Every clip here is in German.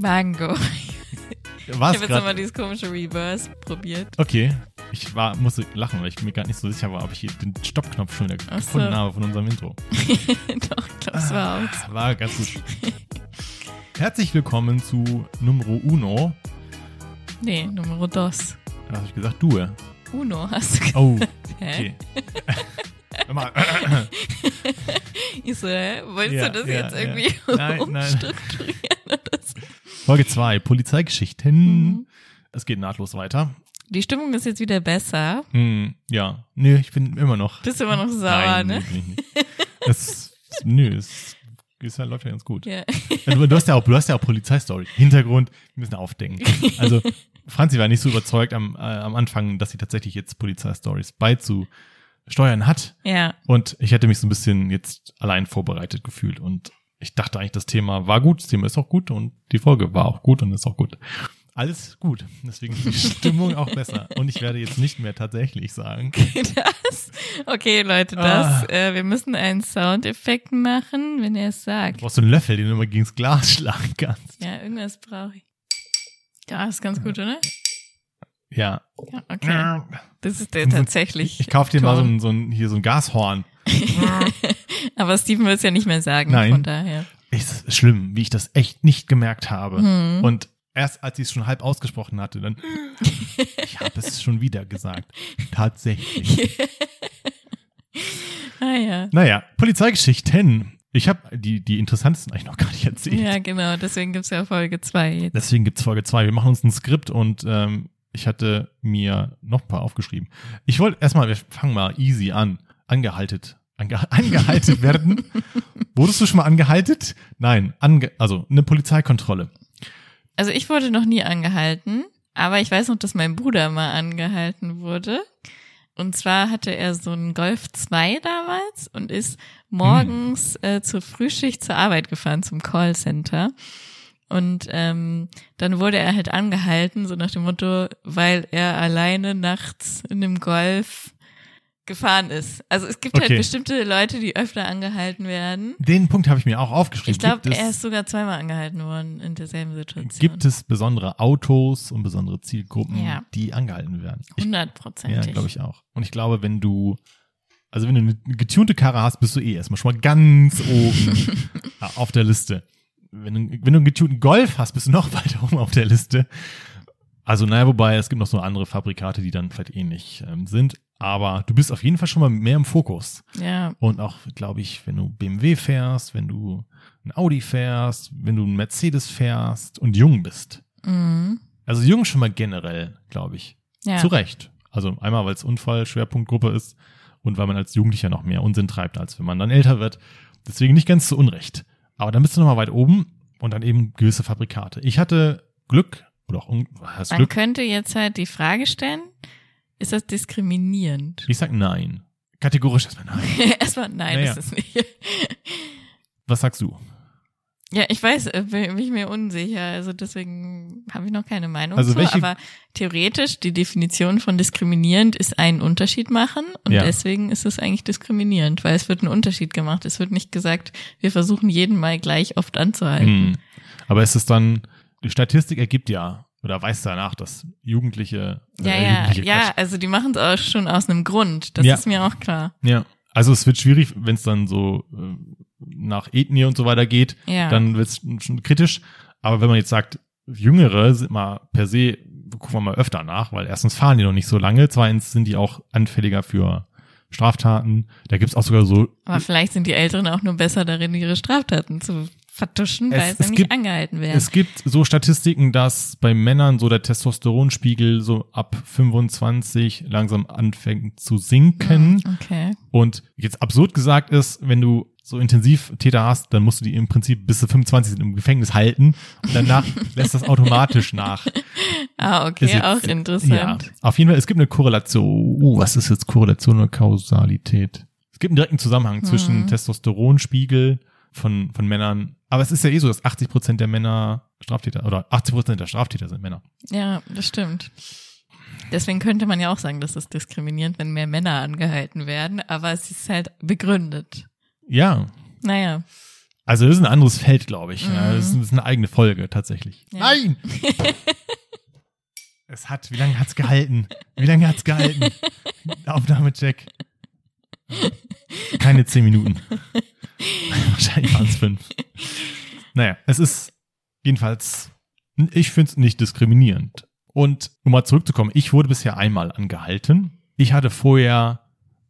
Mango. Ich was habe jetzt nochmal dieses komische Reverse probiert. Okay, ich war musste lachen, weil ich mir gar nicht so sicher war, ob ich hier den Stoppknopf schon wieder Ach so. gefunden habe von unserem Intro. Doch, ich glaube, es war aus. War ganz gut. Herzlich willkommen zu Numero Uno. Nee, Numero dos. Was habe ich gesagt? Du. Uno hast du gesagt. Oh, okay. Hör mal. Ich so, hä? Wolltest Ja, du das ja, jetzt irgendwie Nein, nein. umstrukturieren oder so? Folge 2, Polizeigeschichten. Mhm. Es geht nahtlos weiter. Die Stimmung ist jetzt wieder besser. Hm, ja. Nö, ich bin immer noch. Bist immer noch sauer, Nein, ne? Es, nö, es, es läuft ja ganz gut. Ja. Du, du hast ja auch, du hast ja auch Polizeistory. Hintergrund, wir müssen aufdenken. Also, Franzi war nicht so überzeugt am, äh, am Anfang, dass sie tatsächlich jetzt Polizeistories beizusteuern hat. Ja. Und ich hätte mich so ein bisschen jetzt allein vorbereitet gefühlt. Und ich dachte eigentlich, das Thema war gut, das Thema ist auch gut und die Folge war auch gut und ist auch gut. Alles gut. Deswegen ist die Stimmung auch besser. Und ich werde jetzt nicht mehr tatsächlich sagen. Das. Okay, Leute, das. Ah. Äh, wir müssen einen Soundeffekt machen, wenn er es Du sagt. brauchst so einen Löffel, den du immer gegens Glas schlagen kannst. Ja, irgendwas brauche ich. Ja, ist ganz gut, oder? Ja. Ja, okay. Das ist der tatsächlich. Ich kaufe dir mal so ein, so ein, hier so ein Gashorn. Aber Steven will es ja nicht mehr sagen, Nein. von daher. Es ist schlimm, wie ich das echt nicht gemerkt habe. Hm. Und erst als ich es schon halb ausgesprochen hatte, dann, ich habe es schon wieder gesagt. Tatsächlich. Ah ja. Naja, Polizeigeschichten. Ich habe die, die interessantesten eigentlich noch gar nicht erzählt. Ja, genau. Deswegen gibt's ja Folge zwei jetzt. Deswegen gibt's Folge zwei. Wir machen uns ein Skript und ähm, ich hatte mir noch ein paar aufgeschrieben. Ich wollte erstmal, wir fangen mal easy an. Angehaltet. Ange angehalten werden. Wurdest du schon mal angehalten? Nein, ange also eine Polizeikontrolle. Also ich wurde noch nie angehalten, aber ich weiß noch, dass mein Bruder mal angehalten wurde. Und zwar hatte er so einen Golf 2 damals und ist morgens äh, zur Frühschicht zur Arbeit gefahren, zum Callcenter. Und ähm, dann wurde er halt angehalten, so nach dem Motto, weil er alleine nachts in einem Golf gefahren ist. Also es gibt Okay. halt bestimmte Leute, die öfter angehalten werden. Den Punkt habe ich mir auch aufgeschrieben. Ich glaube, er ist sogar zweimal angehalten worden in derselben Situation. Gibt es besondere Autos und besondere Zielgruppen, Ja. die angehalten werden? Ich, ja, Hundertprozentig. glaube ich auch. Und ich glaube, wenn du, also wenn du eine getunte Karre hast, bist du eh erstmal schon mal ganz oben auf der Liste. Wenn du, wenn du einen getunten Golf hast, bist du noch weiter oben auf der Liste. Also, naja, wobei, es gibt noch so andere Fabrikate, die dann vielleicht ähnlich ähm, sind. Aber du bist auf jeden Fall schon mal mehr im Fokus. Ja, Und auch, glaube ich, wenn du BMW fährst, wenn du ein Audi fährst, wenn du ein Mercedes fährst und jung bist. mhm. Also jung schon mal generell, glaube ich. ja. Zu Recht. Also einmal, weil es Unfallschwerpunktgruppe ist und weil man als Jugendlicher noch mehr Unsinn treibt, als wenn man dann älter wird. Deswegen nicht ganz zu Unrecht. Aber dann bist du noch mal weit oben und dann eben gewisse Fabrikate. Ich hatte Glück, oder auch heißt Man Glück? könnte jetzt halt die Frage stellen, ist das diskriminierend? Ich sag nein. Kategorisch erstmal nein. Erstmal, nein, Naja. ist es nicht. Was sagst du? ja, ich weiß, äh, bin, ich mir unsicher, also deswegen habe ich noch keine Meinung Also zu, aber theoretisch die Definition von diskriminierend ist einen Unterschied machen und Ja. deswegen ist es eigentlich diskriminierend, weil es wird ein Unterschied gemacht. Es wird nicht gesagt, wir versuchen jeden mal gleich oft anzuhalten. Hm. Aber es ist dann, die Statistik ergibt ja, oder weiß danach, dass Jugendliche, Ja, äh, ja, Jugendliche ja, also die machen es auch schon aus einem Grund. Das Ja. ist mir auch klar. ja. Also es wird schwierig, wenn es dann so äh, nach Ethnie und so weiter geht, Ja. dann wird es schon kritisch. Aber wenn man jetzt sagt, Jüngere sind mal per se, gucken wir mal öfter nach, weil erstens fahren die noch nicht so lange, zweitens sind die auch anfälliger für Straftaten. Da gibt's auch sogar so Aber vielleicht sind die Älteren auch nur besser darin, ihre Straftaten zu vertuschen, weil Es- sie es nicht gibt- angehalten werden. Es gibt so Statistiken, dass bei Männern so der Testosteronspiegel so ab 25 langsam anfängt zu sinken. Okay. Und jetzt absurd gesagt ist, wenn du so intensiv Täter hast, dann musst du die im Prinzip bis sie 25 sind im Gefängnis halten und danach lässt das automatisch nach. Ah, okay, jetzt- auch Ja, interessant. auf jeden Fall, es gibt eine Korrelation. Uh, was ist jetzt Korrelation oder Kausalität? Es gibt einen direkten Zusammenhang zwischen Mhm. Testosteronspiegel von, von Männern. Aber es ist ja eh so, dass 80 Prozent der Männer Straftäter oder 80 Prozent der Straftäter sind Männer. Ja, das stimmt. Deswegen könnte man ja auch sagen, das ist diskriminierend, wenn mehr Männer angehalten werden, aber es ist halt begründet. Ja, Naja, Also das ist ein anderes Feld, glaube ich. Ja, das, ist, eine eigene Folge tatsächlich. Ja. Nein! es hat, wie lange hat's gehalten? Wie lange hat's gehalten? Aufnahmecheck. Keine zehn Minuten. Wahrscheinlich waren es fünf. Naja, es ist jedenfalls, ich finde es nicht diskriminierend. Und um mal zurückzukommen, ich wurde bisher einmal angehalten. Ich hatte vorher,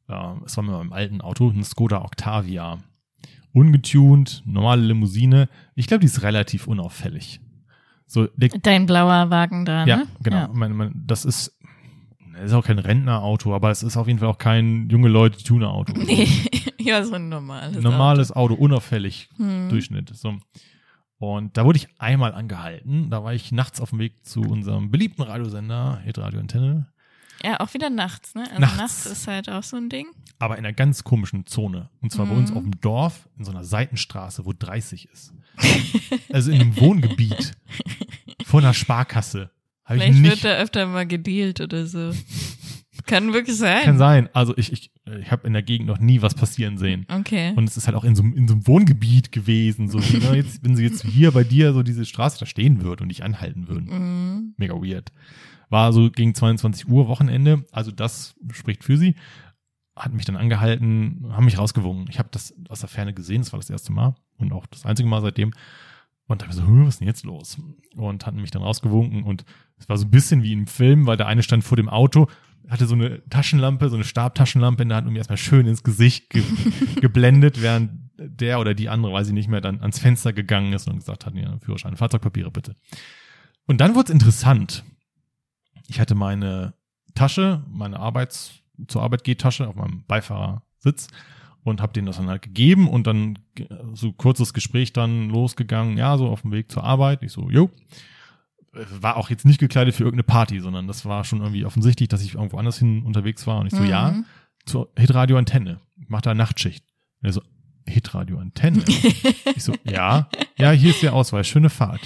äh, es war mit meinem alten Auto, ein Skoda Octavia. Ungetuned, normale Limousine. Ich glaube, die ist relativ unauffällig. So, Dein blauer Wagen da, ja, ne? genau. Ja. Mein, mein, das ist, ist auch kein Rentnerauto, aber es ist auf jeden Fall auch kein junge Leute Tuner-Auto. Nee, ja, so ein normales. Normales Auto, unauffällig, Hm. Durchschnitt. So. Und da wurde ich einmal angehalten. Da war ich nachts auf dem Weg zu unserem beliebten Radiosender, Hitradio Antenne, Ja, auch wieder nachts, ne? Also Nachts. nachts, ist halt auch so ein Ding. aber in einer ganz komischen Zone. Und zwar bei Mhm. uns auf dem Dorf, in so einer Seitenstraße, wo 30 ist. also in einem Wohngebiet. Vor einer Sparkasse. Ich Vielleicht nicht wird da öfter mal gedealt oder so. Kann wirklich sein. Kann sein. Also ich, ich, ich habe in der Gegend noch nie was passieren sehen. Okay. Und es ist halt auch in so, einem- in so einem Wohngebiet gewesen. So, wie, ne, jetzt, wenn sie jetzt hier bei dir so diese Straße da stehen würden und dich anhalten würden. Mhm. Mega weird. War so gegen 22 Uhr Wochenende. Also das spricht für sie. Hat mich dann angehalten, haben mich rausgewungen. Ich habe das aus der Ferne gesehen. Das war das erste Mal und auch das einzige Mal seitdem. Und da hab ich so, "Hm, was ist denn jetzt los? Und hatten mich dann rausgewunken und es war so ein bisschen wie im Film, weil der eine stand vor dem Auto, hatte so eine Taschenlampe, so eine Stabtaschenlampe in der Hand und mir erstmal schön ins Gesicht ge geblendet, während der oder die andere, weiß ich nicht mehr, dann ans Fenster gegangen ist und gesagt hat, ja, Führerschein, Fahrzeugpapiere bitte. Und dann wurde es interessant. Ich hatte meine Tasche, meine Arbeits, zur Arbeit geht Tasche auf meinem Beifahrersitz und habe denen das dann halt gegeben und dann ge- so kurzes Gespräch dann losgegangen, ja, so auf dem Weg zur Arbeit. Ich so, jo. War auch jetzt nicht gekleidet für irgendeine Party, sondern das war schon irgendwie offensichtlich, dass ich irgendwo anders hin unterwegs war. Und ich so, Mhm. ja, zur Hitradio Antenne. Mach da Nachtschicht. Und er so, Hitradio Antenne? ich so, ja, ja, hier ist der Ausweis, schöne Fahrt.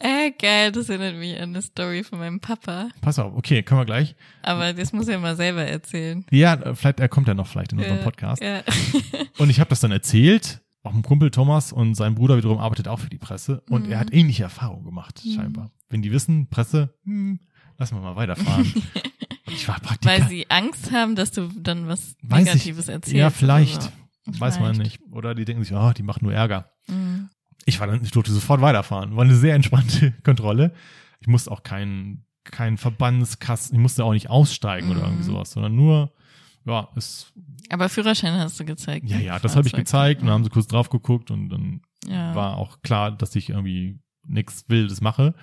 Äh, geil, das erinnert mich an eine Story von meinem Papa. Pass auf, okay, können wir gleich. Aber das muss er mal selber erzählen. Ja, äh, vielleicht, er kommt ja noch vielleicht in unserem Äh, Podcast. Ja. Und ich habe das dann erzählt. Auch ein Kumpel Thomas und sein Bruder wiederum arbeitet auch für die Presse. Und Mhm. er hat ähnliche Erfahrungen gemacht, Mhm. scheinbar. Wenn die wissen, Presse, hm, lassen wir mal weiterfahren. ich war Praktikant. Weil sie Angst haben, dass du dann was Weiß ich. Negatives erzählst. Ja, vielleicht. so. Weiß man nicht. Oder die denken sich, oh, die machen nur Ärger. Mhm. Ich war dann, ich durfte sofort weiterfahren. War eine sehr entspannte Kontrolle. Ich musste auch keinen keinen Verbandskasten, ich musste auch nicht aussteigen oder Mhm. irgendwie sowas, sondern nur, ja, es, Aber Führerschein hast du gezeigt. ja, ne? ja, das habe ich gezeigt und dann haben sie kurz drauf geguckt und dann ja. war auch klar, dass ich irgendwie nichts Wildes mache.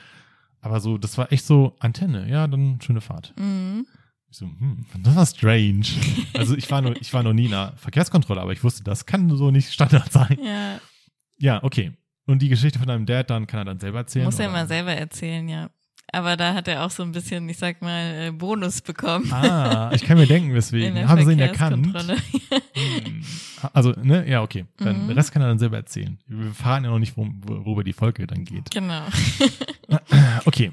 Aber so, das war echt so Antenne, ja, dann schöne Fahrt. Mhm. So, hm, das war strange. Also ich war nur, ich war noch nie in einer Verkehrskontrolle, aber ich wusste, das kann so nicht Standard sein. Ja, Ja, okay. Und die Geschichte von deinem Dad, dann kann er dann selber erzählen. muss er mal selber erzählen, ja. Aber da hat er auch so ein bisschen, ich sag mal, äh, Bonus bekommen. Ah, ich kann mir denken, weswegen. Haben sie ihn erkannt? Hm. Also, ne, ja, okay. Dann, Mhm. Den Rest kann er dann selber erzählen. Wir fahren ja noch nicht, worum, worüber die Folge dann geht. genau. Okay.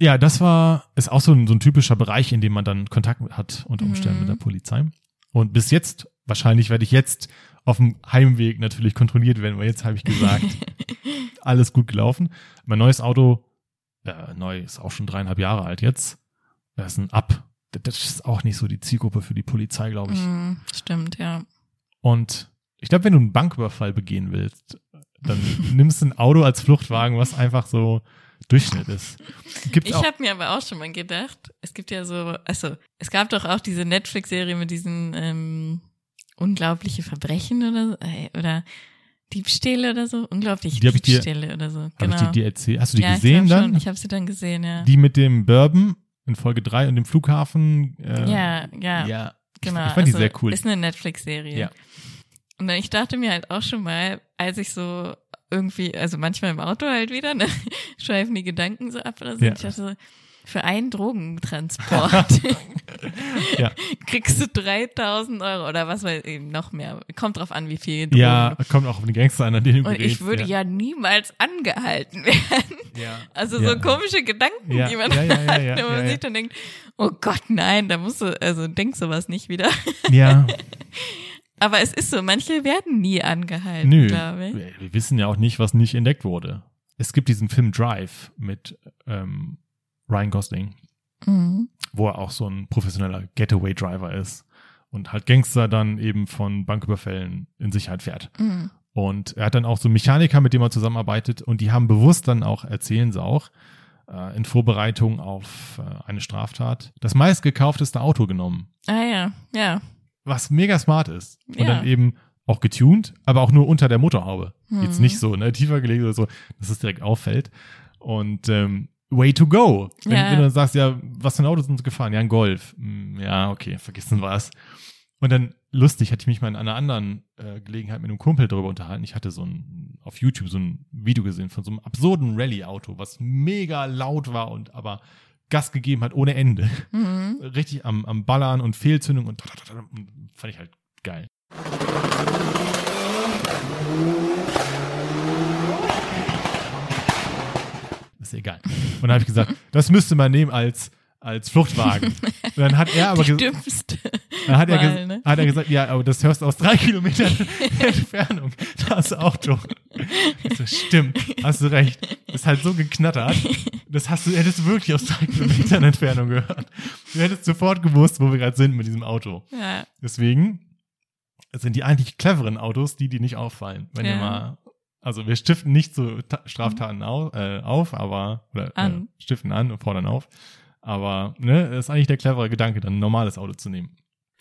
Ja, das war, ist auch so ein, so ein typischer Bereich, in dem man dann Kontakt hat unter Umständen Mhm. mit der Polizei. Und bis jetzt, wahrscheinlich werde ich jetzt auf dem Heimweg natürlich kontrolliert werden, weil jetzt habe ich gesagt, alles gut gelaufen. Mein neues Auto, äh, neu ist auch schon dreieinhalb Jahre alt jetzt. Das ist ein Up. Das- ist auch nicht so die Zielgruppe für die Polizei, glaube ich. Mhm, stimmt, ja. Und ich glaube, wenn du einen Banküberfall begehen willst, dann nimmst du ein Auto als Fluchtwagen, was einfach so Durchschnitt ist. Gibt's Ich habe mir aber auch schon mal gedacht, es gibt ja so, also es gab doch auch diese Netflix-Serie mit diesen ähm, unglaubliche Verbrechen oder äh, oder Diebstähle oder so, unglaubliche Die hab ich dir- Diebstähle oder so. Hab Genau. ich dir die erzählt? Hast du die ja, gesehen ich dann? Schon. Ich habe sie dann gesehen, ja. Die mit dem Bourbon in Folge 3 und dem Flughafen? Äh, ja, ja, ja. genau. Ich, fand die also, sehr cool. Ist eine Netflix-Serie. Ja. Und dann, ich dachte mir halt auch schon mal, als ich so irgendwie, also manchmal im Auto halt wieder, ne, schweifen die Gedanken so ab oder so. Ja. Ich dachte so, für einen Drogentransport Ja. kriegst du 3000 Euro oder was weiß ich, noch mehr. Kommt drauf an, wie viel Drogen. Ja, kommt auch auf den Gangster an, an den du Und ich würde ja. niemals angehalten werden. ja. Also Ja. so komische Gedanken, Ja, die man ja, ja, ja, hat, ja, wo man ja, ja. sich dann denkt, oh Gott, nein, da musst du, also denk sowas nicht wieder. Ja, Aber es ist so, manche werden nie angehalten, Nö, glaube ich. wir, wir wissen ja auch nicht, was nicht entdeckt wurde. Es gibt diesen Film Drive mit ähm, Ryan Gosling, Mhm. wo er auch so ein professioneller Getaway-Driver ist und halt Gangster dann eben von Banküberfällen in Sicherheit fährt. Mhm. Und er hat dann auch so einen Mechaniker, mit dem er zusammenarbeitet und die haben bewusst dann auch, erzählen sie auch, äh, in Vorbereitung auf äh, eine Straftat, das meistgekaufteste Auto genommen, Ah ja, ja. was mega smart ist. Und Ja. dann eben auch getuned, aber auch nur unter der Motorhaube. Jetzt Mhm. nicht so, ne, tiefer gelegt oder so, dass es direkt auffällt. Und ähm, way to go. Wenn, Ja. wenn du dann sagst, ja, was für ein Auto sind sie gefahren? Ja, ein Golf. Hm, Ja, okay, vergessen was. Und dann lustig, hatte ich mich mal in einer anderen äh, Gelegenheit mit einem Kumpel darüber unterhalten. Ich hatte so ein, auf YouTube so ein Video gesehen von so einem absurden Rallye-Auto, was mega laut war und aber Gas gegeben hat ohne Ende. Mhm. Richtig am, am Ballern und Fehlzündung und fand ich halt geil. Ist ja egal. Und dann habe ich gesagt, das müsste man nehmen als, als Fluchtwagen. Und dann hat er aber gesagt, dann hat er, Wahl, ges ne? hat er gesagt, ja, aber das hörst du aus drei Kilometern Entfernung. Das Auto. Ich so, stimmt, hast du recht. Das ist halt so geknattert. Das hast du, hättest du wirklich aus drei Kilometern Entfernung gehört. Du hättest sofort gewusst, wo wir gerade sind mit diesem Auto. Ja. Deswegen sind die eigentlich cleveren Autos, die, die nicht auffallen. Wenn ihr Ja. mal, also wir stiften nicht so Ta Straftaten au äh, auf, aber, oder äh, stiften an und fordern auf. Aber, ne, das ist eigentlich der clevere Gedanke, dann ein normales Auto zu nehmen.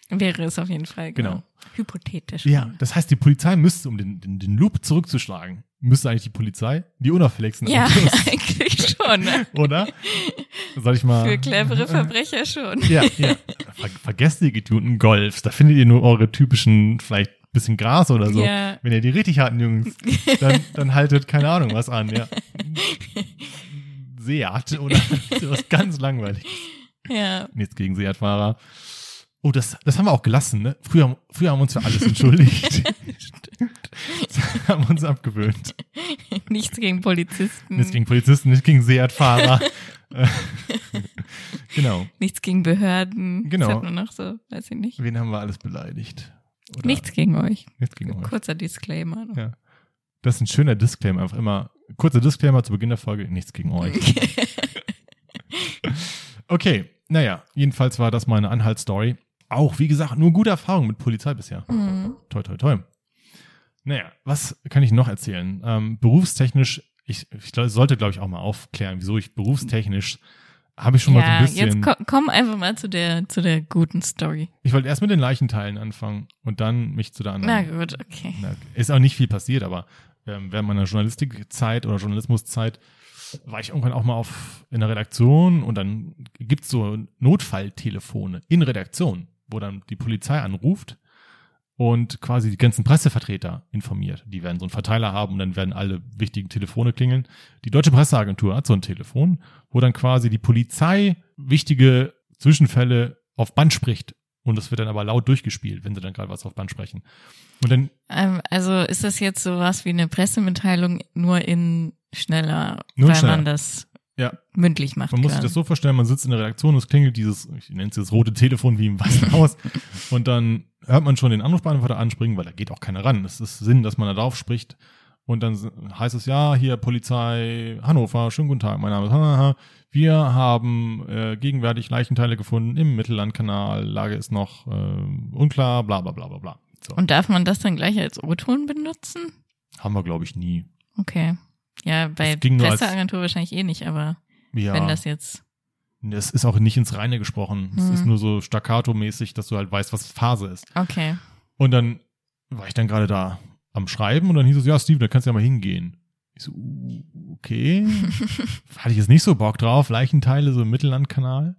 Wäre es auf jeden Fall. Genau. Hypothetisch. Ja, das heißt, die Polizei müsste, um den, den, den Loop zurückzuschlagen, müsste eigentlich die Polizei die unauffälligsten Ja, Autos, eigentlich schon. Oder? Soll ich mal. Für clevere Verbrecher schon. Ja, ja. Ver vergesst die getunten Golfs. Da findet ihr nur eure typischen, vielleicht bisschen Gras oder so. Ja. Wenn ihr die richtig harten Jungs, dann, dann haltet keine Ahnung was an, ja. Seat oder sowas ganz langweilig. Ja. Nichts gegen Seat-Fahrer. Oh, das, das haben wir auch gelassen, ne? Früher, früher haben wir uns für alles entschuldigt. das haben wir uns abgewöhnt. Nichts gegen Polizisten. Nichts gegen Polizisten, nicht gegen Seat-Fahrer. Genau. Nichts gegen Behörden. Genau. Das hat man noch so, weiß ich nicht. Wen haben wir alles beleidigt? Oder Nichts gegen euch. nichts gegen euch. Kurzer Disclaimer. noch. Ja. Das ist ein schöner Disclaimer, einfach immer, kurzer Disclaimer zu Beginn der Folge, nichts gegen euch. Okay, naja, jedenfalls war das meine Anhaltsstory. Auch, wie gesagt, nur gute Erfahrungen mit Polizei bisher. Mhm. Toi, toi, toi. Naja, was kann ich noch erzählen? Ähm, berufstechnisch, ich, ich sollte, glaube ich, auch mal aufklären, wieso ich berufstechnisch habe ich schon mal so Ja, ein bisschen. jetzt komm, komm einfach mal zu der, zu der guten Story. ich wollte erst mit den Leichenteilen anfangen und dann mich zu der anderen. Na gut, okay. Na, ist auch nicht viel passiert, aber ähm, während meiner Journalistikzeit oder Journalismuszeit war ich irgendwann auch mal auf in der Redaktion und dann gibt's so Notfalltelefone in Redaktion, wo dann die Polizei anruft und quasi die ganzen Pressevertreter informiert. Die werden so einen Verteiler haben und dann werden alle wichtigen Telefone klingeln. Die Deutsche Presseagentur hat so ein Telefon, wo dann quasi die Polizei wichtige Zwischenfälle auf Band spricht. Und das wird dann aber laut durchgespielt, wenn sie dann gerade was auf Band sprechen. Und dann Ähm, also ist das jetzt sowas wie eine Pressemitteilung nur in schneller, Nur weil schneller. man das Ja. mündlich macht. Man muss sich das so vorstellen, man sitzt in der Redaktion, es klingelt dieses, ich nenne es das rote Telefon wie im Weißen Haus und dann hört man schon den Anrufbeantworter anspringen, weil da geht auch keiner ran. Es ist Sinn, dass man da drauf spricht und dann heißt es, ja, hier Polizei Hannover, schönen guten Tag, mein Name ist Hanna. Wir haben äh, gegenwärtig Leichenteile gefunden im Mittellandkanal, Lage ist noch äh, unklar, bla bla bla bla bla. So. Und darf man das dann gleich als O-Ton benutzen? Haben wir, glaube ich, nie. Okay. Ja, bei Presseagentur wahrscheinlich eh nicht, aber Ja. wenn das jetzt. Es ist auch nicht ins Reine gesprochen. Es Mhm. ist nur so staccato-mäßig, dass du halt weißt, was Phase ist. Okay. Und dann war ich dann gerade da am Schreiben und dann hieß es, ja, Steven, da kannst du ja mal hingehen. Ich so, uh, okay. Hatte ich jetzt nicht so Bock drauf. Leichenteile so im Mittellandkanal.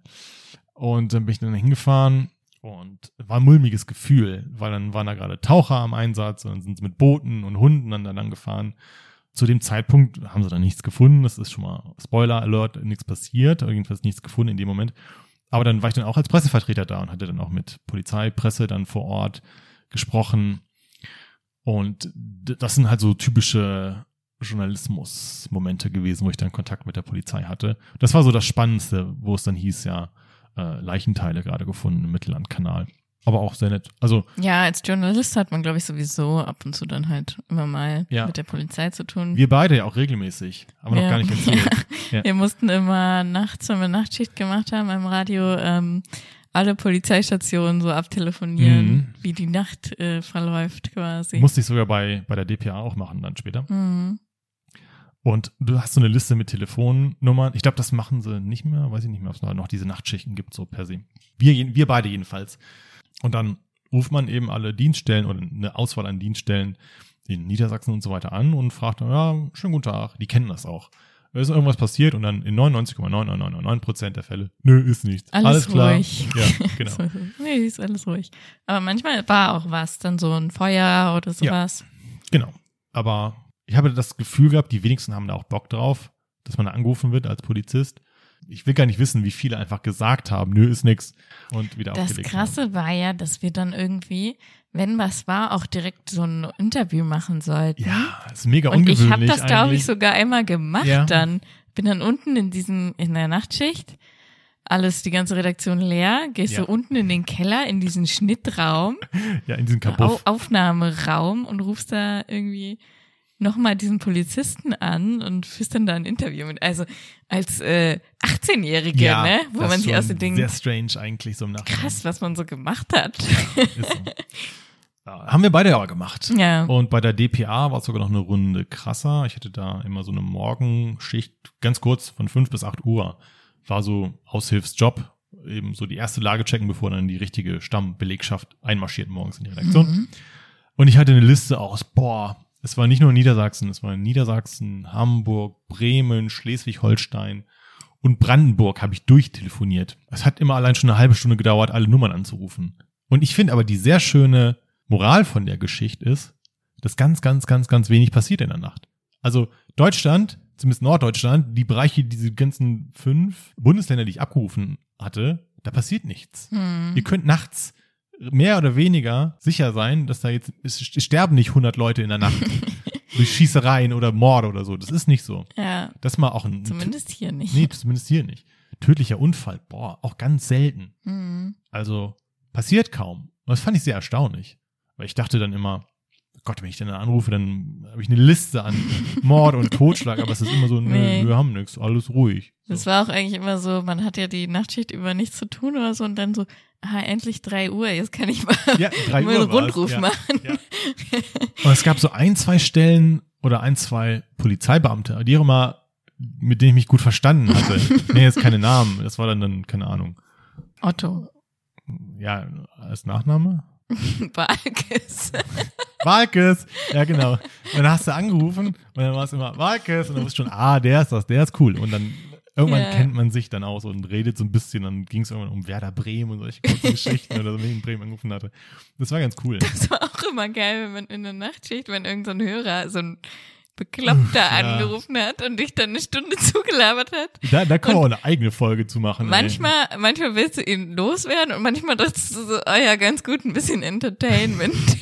Und dann bin ich dann hingefahren und war ein mulmiges Gefühl, weil dann waren da gerade Taucher am Einsatz und dann sind sie mit Booten und Hunden dann da lang gefahren. Zu dem Zeitpunkt haben sie dann nichts gefunden. Das ist schon mal Spoiler Alert, nichts passiert, jedenfalls nichts gefunden in dem Moment. Aber dann war ich dann auch als Pressevertreter da und hatte dann auch mit Polizei, Presse dann vor Ort gesprochen. Und das sind halt so typische Journalismus-Momente gewesen, wo ich dann Kontakt mit der Polizei hatte. Das war so das Spannendste, wo es dann hieß, ja, äh, Leichenteile gerade gefunden im Mittellandkanal. Aber auch sehr nett. Also Ja, als Journalist hat man, glaube ich, sowieso ab und zu dann halt immer mal Ja. mit der Polizei zu tun. wir beide ja auch regelmäßig, aber noch Ja. gar nicht erzählt. Ja. Wir mussten immer nachts, wenn wir Nachtschicht gemacht haben, im Radio ähm, alle Polizeistationen so abtelefonieren, Mhm. wie die Nacht äh, verläuft quasi. Musste ich sogar bei, bei der DPA auch machen dann später. mhm. Und du hast so eine Liste mit Telefonnummern. Ich glaube, das machen sie nicht mehr. Weiß ich nicht mehr, ob es noch diese Nachtschichten gibt, so per se. Wir, wir beide jedenfalls. Und dann ruft man eben alle Dienststellen oder eine Auswahl an Dienststellen in Niedersachsen und so weiter an und fragt dann, ja, schönen guten Tag. Die kennen das auch. Ist irgendwas passiert und dann in 99,9999 Prozent der Fälle, nö, ist nichts. Alles klar. ruhig. Ja, genau. Nee, ist alles ruhig. Aber manchmal war auch was, dann so ein Feuer oder sowas. Genau. Aber ich habe das Gefühl gehabt, die wenigsten haben da auch Bock drauf, dass man da angerufen wird als Polizist. Ich will gar nicht wissen, wie viele einfach gesagt haben, nö, ist nix und wieder Das aufgelegt Krasse war ja, dass wir dann irgendwie, wenn was war, auch direkt so ein Interview machen sollten. haben. Ja, ist mega Und ich ungewöhnlich habe das, glaube ich, sogar einmal gemacht Ja. dann. Bin dann unten in diesem, in der Nachtschicht, alles, die ganze Redaktion leer, gehst Ja. so unten in den Keller, in diesen Schnittraum, Ja, in diesem Au Kabuff. Aufnahmeraum und rufst da irgendwie nochmal diesen Polizisten an und führst dann da ein Interview mit. Also als äh, 18-Jährige, ne? Wo man sich aus den Dingen Sehr strange eigentlich so im Nachhinein. krass, was man so gemacht hat. Ist so. Ja, haben wir beide aber gemacht. ja. Und bei der DPA war es sogar noch eine Runde krasser. Ich hatte da immer so eine Morgenschicht, ganz kurz, von 5 bis 8 Uhr. War so Aushilfsjob, eben so die erste Lage checken, bevor dann die richtige Stammbelegschaft einmarschiert morgens in die Redaktion. Mhm. Und ich hatte eine Liste aus, boah, es war nicht nur Niedersachsen, es war Niedersachsen, Hamburg, Bremen, Schleswig-Holstein und Brandenburg habe ich durchtelefoniert. Es hat immer allein schon eine halbe Stunde gedauert, alle Nummern anzurufen. Und ich finde aber die sehr schöne Moral von der Geschichte ist, dass ganz, ganz, ganz, ganz wenig passiert in der Nacht. Also Deutschland, zumindest Norddeutschland, die Bereiche, diese ganzen fünf Bundesländer, die ich abgerufen hatte, da passiert nichts. Hm. Ihr könnt nachts mehr oder weniger sicher sein, dass da jetzt, es sterben nicht 100 Leute in der Nacht durch Schießereien oder Morde oder so. Das ist nicht so. Ja, Das ist mal auch ein, zumindest hier nicht. nee, zumindest hier nicht. Tödlicher Unfall, boah, auch ganz selten. Hm. Also passiert kaum. Und das fand ich sehr erstaunlich. Weil ich dachte dann immer, Gott, wenn ich dann anrufe, dann habe ich eine Liste an Mord und Totschlag, aber es ist immer so, nö, Nee. wir haben nichts, alles ruhig. Das So. war auch eigentlich immer so, man hat ja die Nachtschicht über nichts zu tun oder so und dann so, ah, endlich drei Uhr, jetzt kann ich mal, Ja, mal einen Rundruf ja. machen. Ja. Und es gab so ein, zwei Stellen oder ein, zwei Polizeibeamte, die auch immer, mit denen ich mich gut verstanden hatte. nee, jetzt keine Namen. Das war dann, dann keine Ahnung. Otto. Ja, als Nachname? Balkes. Walkes! Ja, genau. Und dann hast du angerufen und dann war es immer Walkes und dann wusstest du schon, ah, der ist das, der ist cool. Und dann irgendwann Ja. kennt man sich dann auch so und redet so ein bisschen. Dann ging es irgendwann um Werder Bremen und solche kurzen Geschichten oder so, wenn ich in Bremen angerufen hatte. Das war ganz cool. Das war auch immer geil, wenn man in der Nachtschicht, wenn irgendein so Hörer, so ein Bekloppter Ja. angerufen hat und dich dann eine Stunde zugelabert hat. Da, da können wir auch eine eigene Folge zu machen. ey. Manchmal, manchmal willst du ihn loswerden und manchmal dachtest du so, oh ja, ganz gut, ein bisschen Entertainment.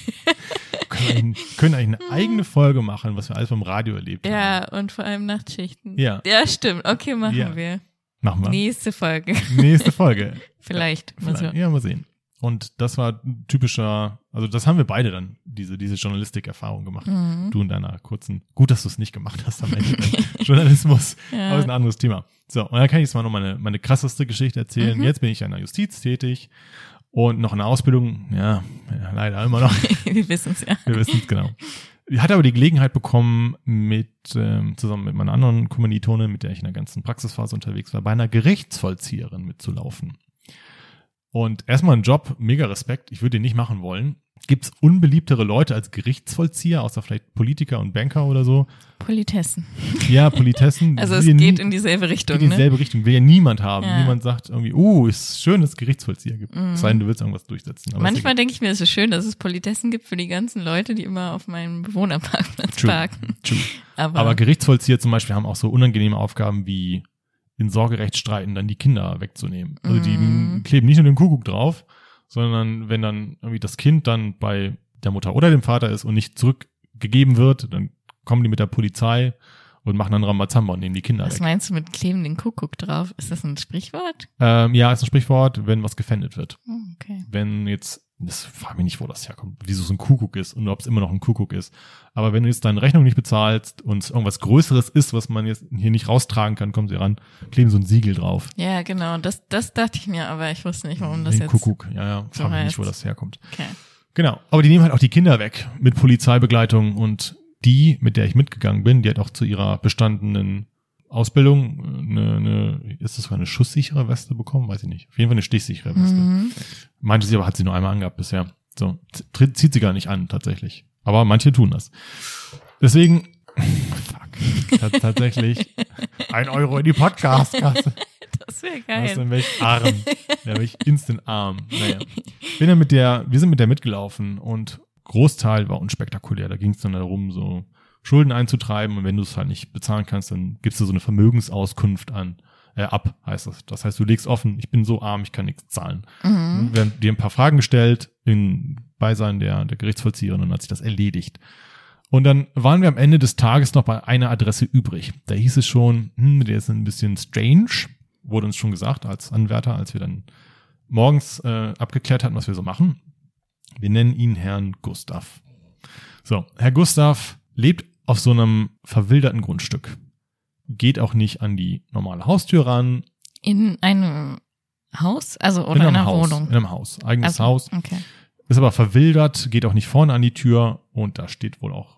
können, können eigentlich eine eigene Folge machen, was wir alles vom Radio erlebt haben. ja, und vor allem Nachtschichten. Ja. Ja, stimmt. Okay, machen Ja. wir. Machen wir. Nächste Folge. Nächste Folge. Vielleicht. Mal Vielleicht. so. Ja, mal sehen. Und das war ein typischer, also das haben wir beide dann, diese, diese Journalistik-Erfahrung gemacht. Mhm. Du in deiner kurzen, gut, dass du es nicht gemacht hast am Ende. Journalismus, Ja. aber ist ein anderes Thema. So, und dann kann ich jetzt mal noch meine, meine krasseste Geschichte erzählen. Mhm. Jetzt bin ich in der Justiz tätig und noch in der Ausbildung, ja, ja leider immer noch. Wir wissen es ja. Wir wissen es genau. Ich hatte aber die Gelegenheit bekommen, mit ähm, zusammen mit meiner anderen Kommilitonin, mit der ich in der ganzen Praxisphase unterwegs war, bei einer Gerichtsvollzieherin mitzulaufen. Und erstmal ein Job, mega Respekt, ich würde den nicht machen wollen. Gibt's unbeliebtere Leute als Gerichtsvollzieher, außer vielleicht Politiker und Banker oder so? Politessen. Ja, Politessen. Also es geht nie- in dieselbe Richtung, in ne? dieselbe Richtung. Will ja niemand haben. Ja. Niemand sagt irgendwie, oh, ist schön, dass es Gerichtsvollzieher gibt. Mhm. Es sei denn, du willst irgendwas durchsetzen. Aber Manchmal denke ich mir, es ist schön, dass es Politessen gibt für die ganzen Leute, die immer auf meinem Bewohnerparkplatz True. parken. True. Aber, Aber Gerichtsvollzieher zum Beispiel haben auch so unangenehme Aufgaben wie in Sorgerechtsstreiten dann die Kinder wegzunehmen. Also die Mhm. kleben nicht nur den Kuckuck drauf, sondern wenn dann irgendwie das Kind dann bei der Mutter oder dem Vater ist und nicht zurückgegeben wird, dann kommen die mit der Polizei und machen dann Rambazamba und nehmen die Kinder was weg. meinst du mit kleben den Kuckuck drauf? Ist das ein Sprichwort? Ähm, ja, ist ein Sprichwort, wenn was gefändet wird. Oh, okay. Wenn jetzt das frage mich nicht, wo das herkommt, wieso es ein Kuckuck ist und ob es immer noch ein Kuckuck ist. Aber wenn du jetzt deine Rechnung nicht bezahlst und irgendwas Größeres ist, was man jetzt hier nicht raustragen kann, kommen sie ran, kleben so ein Siegel drauf. Ja, genau. Das, das dachte ich mir, aber ich wusste nicht, warum das Den jetzt. Kuckuck, ja, ja, frage mich nicht, wo das herkommt. Okay. Genau. Aber die nehmen halt auch die Kinder weg mit Polizeibegleitung und die, mit der ich mitgegangen bin, die hat auch zu ihrer bestandenen Ausbildung eine, eine ist das sogar eine schusssichere Weste bekommen? Weiß ich nicht. Auf jeden Fall eine stichsichere Weste. Mhm. Meinte sie aber, hat sie nur einmal angehabt bisher. So, zieht sie gar nicht an, tatsächlich. Aber manche tun das. Deswegen, fuck, Tats- tatsächlich, ein Euro in die Podcast-Kasse. Das wäre Was, geil. dann wäre ich arm. Dann wäre ich instant arm. Naja. Bin dann mit der, wir sind mit der mitgelaufen und Großteil war unspektakulär. Da ging es dann darum, so Schulden einzutreiben und wenn du es halt nicht bezahlen kannst, dann gibst du so eine Vermögensauskunft an, äh, ab, heißt das. Das heißt, du legst offen, ich bin so arm, ich kann nichts zahlen. Mhm. Wir haben dir ein paar Fragen gestellt in Beisein der, der Gerichtsvollzieherin und dann hat sich das erledigt. Und dann waren wir am Ende des Tages noch bei einer Adresse übrig. Da hieß es schon, hm, der ist ein bisschen strange, wurde uns schon gesagt als Anwärter, als wir dann morgens äh, abgeklärt hatten, was wir so machen. Wir nennen ihn Herrn Gustav. So, Herr Gustav lebt auf so einem verwilderten Grundstück. Geht auch nicht an die normale Haustür ran. In einem Haus? Also, in oder in einem einer Haus. Wohnung? In einem Haus. Eigenes Also, Haus. Okay. Ist aber verwildert, geht auch nicht vorne an die Tür und da steht wohl auch,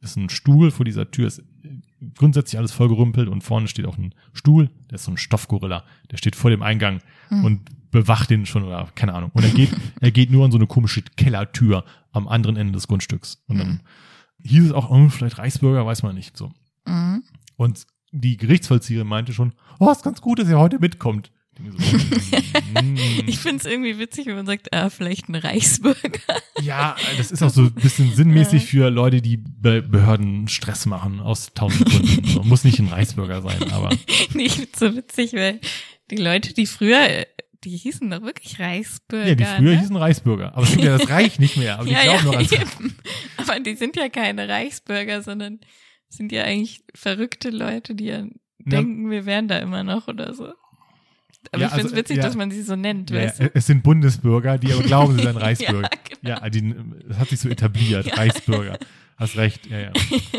ist ein Stuhl vor dieser Tür, ist grundsätzlich alles vollgerümpelt und vorne steht auch ein Stuhl, der ist so ein Stoffgorilla, der steht vor dem Eingang Hm. und bewacht den schon oder keine Ahnung. Und er geht, er geht nur an so eine komische Kellertür am anderen Ende des Grundstücks. Und dann hieß es auch, oh, vielleicht Reichsbürger, weiß man nicht. So. Mhm. Und die Gerichtsvollzieherin meinte schon, oh, ist ganz gut, dass ihr heute mitkommt. Ich mm, finde es irgendwie witzig, wenn man sagt, ah, vielleicht ein Reichsbürger. Ja, das ist auch so ein bisschen sinnmäßig für Leute, die bei Behörden Stress machen, aus tausend Gründen. Muss nicht ein Reichsbürger sein, aber nee, ich find's so witzig, weil die Leute, die früher, die hießen doch wirklich Reichsbürger. ja, die früher ne? hießen Reichsbürger. Aber es gibt ja das Reich nicht mehr, aber die ja, glauben ja, noch als eben. Aber die sind ja keine Reichsbürger, sondern sind ja eigentlich verrückte Leute, die ja denken, wir wären da immer noch oder so. Aber Ja, ich find's also, witzig, ja. dass man sie so nennt, Ja, weißt du? es sind Bundesbürger, die aber glauben, sie seien Reichsbürger. Ja, genau. Ja, die, das hat sich so etabliert, Reichsbürger. Hast recht, ja, ja.